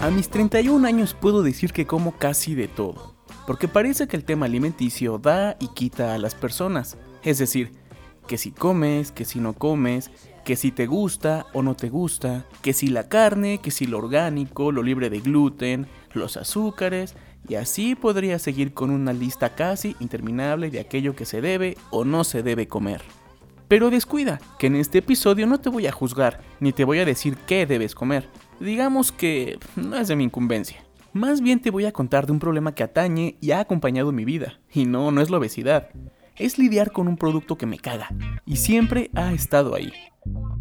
A mis 31 años puedo decir que como casi de todo, porque parece que el tema alimenticio da y quita a las personas, es decir, que si comes, que si no comes, que si te gusta o no te gusta, que si la carne, que si lo orgánico, lo libre de gluten, los azúcares, y así podría seguir con una lista casi interminable de aquello que se debe o no se debe comer. Pero descuida, que en este episodio no te voy a juzgar, ni te voy a decir qué debes comer, digamos que no es de mi incumbencia. Más bien te voy a contar de un problema que atañe y ha acompañado mi vida. Y no, no es la obesidad. Es lidiar con un producto que me caga. Y siempre ha estado ahí.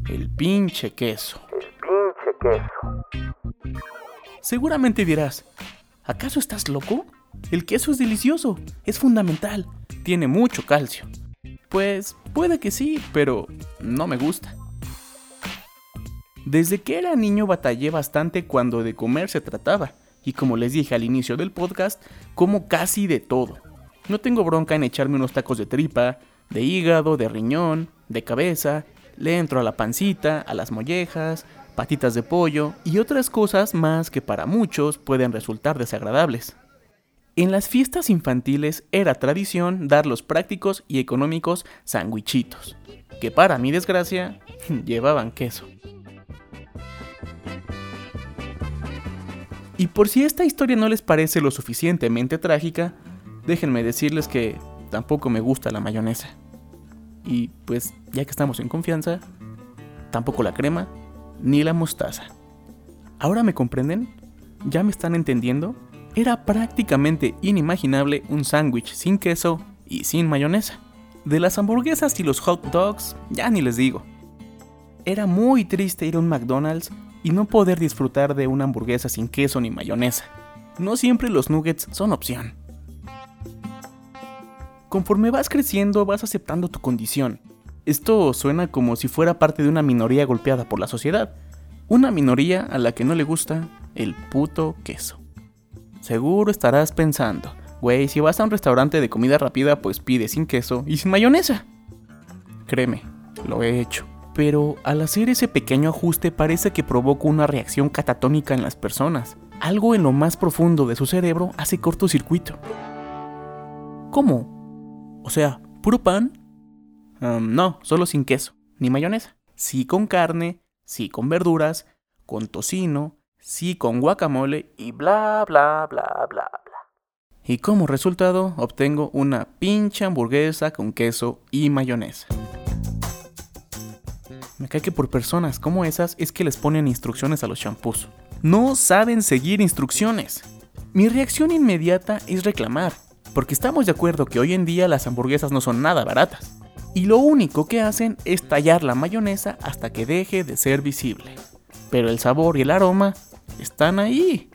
El pinche queso. El pinche queso. Seguramente dirás, ¿acaso estás loco? El queso es delicioso, es fundamental, tiene mucho calcio. Pues puede que sí, pero no me gusta. Desde que era niño batallé bastante cuando de comer se trataba, y como les dije al inicio del podcast, como casi de todo. No tengo bronca en echarme unos tacos de tripa, de hígado, de riñón, de cabeza, le entro a la pancita, a las mollejas, patitas de pollo y otras cosas más que para muchos pueden resultar desagradables. En las fiestas infantiles era tradición dar los prácticos y económicos sandwichitos, que para mi desgracia llevaban queso. Y por si esta historia no les parece lo suficientemente trágica, déjenme decirles que tampoco me gusta la mayonesa. Y pues ya que estamos en confianza, tampoco la crema ni la mostaza. ¿Ahora me comprenden? ¿Ya me están entendiendo? Era prácticamente inimaginable un sándwich sin queso y sin mayonesa. De las hamburguesas y los hot dogs, ya ni les digo. Era muy triste ir a un McDonald's y no poder disfrutar de una hamburguesa sin queso ni mayonesa. No siempre los nuggets son opción. Conforme vas creciendo vas aceptando tu condición. Esto suena como si fuera parte de una minoría golpeada por la sociedad. Una minoría a la que no le gusta el puto queso. Seguro estarás pensando, güey, si vas a un restaurante de comida rápida pues pide sin queso y sin mayonesa. Créeme, lo he hecho pero al hacer ese pequeño ajuste parece que provoca una reacción catatónica en las personas. Algo en lo más profundo de su cerebro hace cortocircuito. ¿Cómo? O sea, ¿puro pan? no, solo sin queso, ni mayonesa. Sí con carne, sí con verduras, con tocino, sí con guacamole y bla bla bla bla bla. Y como resultado obtengo una pincha hamburguesa con queso y mayonesa. Me cae que por personas como esas es que les ponen instrucciones a los shampoos. No saben seguir instrucciones. Mi reacción inmediata es reclamar, porque estamos de acuerdo que hoy en día las hamburguesas no son nada baratas. Y lo único que hacen es tallar la mayonesa hasta que deje de ser visible. Pero el sabor y el aroma están ahí.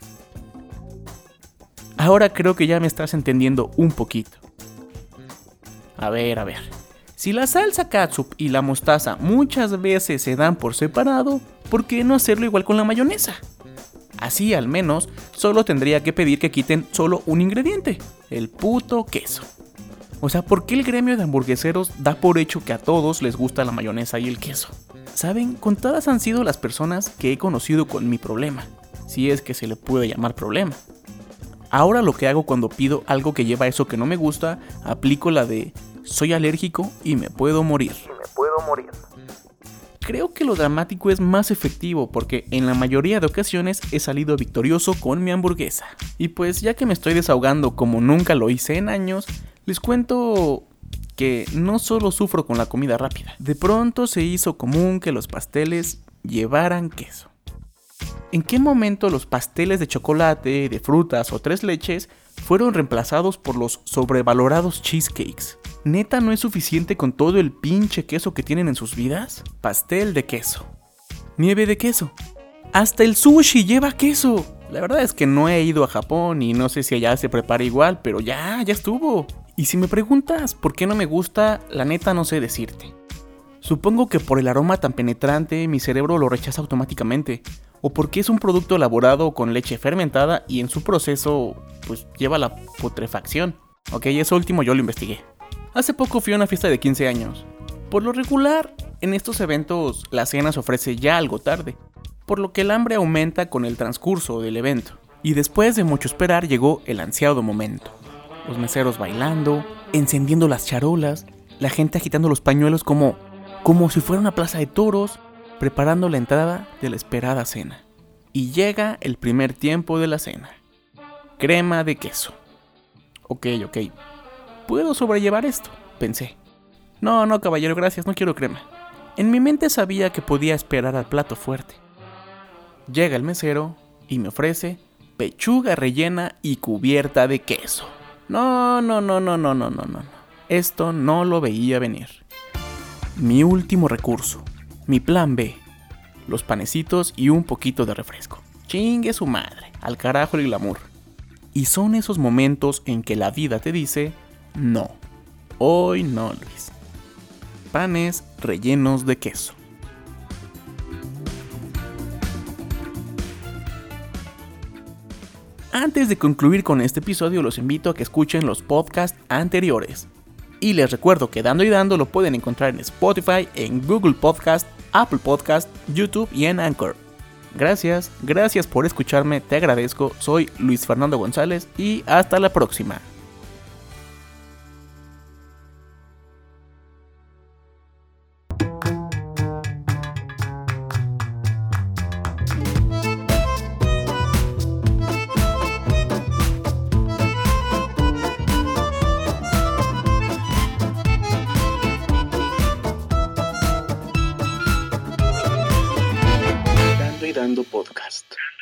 Ahora creo que ya me estás entendiendo un poquito. A ver, a ver. Si la salsa catsup y la mostaza muchas veces se dan por separado, ¿por qué no hacerlo igual con la mayonesa? Así al menos solo tendría que pedir que quiten solo un ingrediente, el puto queso. O sea, ¿por qué el gremio de hamburgueseros da por hecho que a todos les gusta la mayonesa y el queso? Saben, contadas han sido las personas que he conocido con mi problema, si es que se le puede llamar problema. Ahora lo que hago cuando pido algo que lleva eso que no me gusta, aplico la de soy alérgico y me puedo morir. me puedo morir. Creo que lo dramático es más efectivo porque en la mayoría de ocasiones he salido victorioso con mi hamburguesa. Y pues ya que me estoy desahogando como nunca lo hice en años, les cuento que no solo sufro con la comida rápida. De pronto se hizo común que los pasteles llevaran queso. ¿En qué momento los pasteles de chocolate, de frutas o tres leches fueron reemplazados por los sobrevalorados cheesecakes? ¿Neta no es suficiente con todo el pinche queso que tienen en sus vidas? Pastel de queso. Nieve de queso. Hasta el sushi lleva queso. La verdad es que no he ido a Japón y no sé si allá se prepara igual, pero ya, ya estuvo. Y si me preguntas por qué no me gusta, la neta no sé decirte. Supongo que por el aroma tan penetrante mi cerebro lo rechaza automáticamente, o porque es un producto elaborado con leche fermentada y en su proceso pues lleva la putrefacción. Ok, eso último yo lo investigué. Hace poco fui a una fiesta de 15 años. Por lo regular, en estos eventos la cena se ofrece ya algo tarde. por lo que el hambre aumenta con el transcurso del evento. Y después de mucho esperar llegó el ansiado momento. Los meseros bailando, encendiendo las charolas, la gente agitando los pañuelos como, como si fuera una plaza de toros, preparando la entrada de la esperada cena. Y llega el primer tiempo de la cena. Crema de queso. Ok, ok. Puedo sobrellevar esto, pensé. No, no, caballero, gracias, no quiero crema. En mi mente sabía que podía esperar al plato fuerte. Llega el mesero y me ofrece pechuga rellena y cubierta de queso. No, no, no, no, no, no, no, no. Esto no lo veía venir. Mi último recurso, mi plan B, los panecitos y un poquito de refresco. Chingue su madre, al carajo el glamour. Y son esos momentos en que la vida te dice, no, hoy no, Luis. Panes rellenos de queso. Antes de concluir con este episodio, los invito a que escuchen los podcasts anteriores. Y les recuerdo que Dando y Dando lo pueden encontrar en Spotify, en Google Podcast, Apple Podcast, YouTube y en Anchor. Gracias, gracias por escucharme, te agradezco, soy Luis Fernando González y hasta la próxima. Podcast.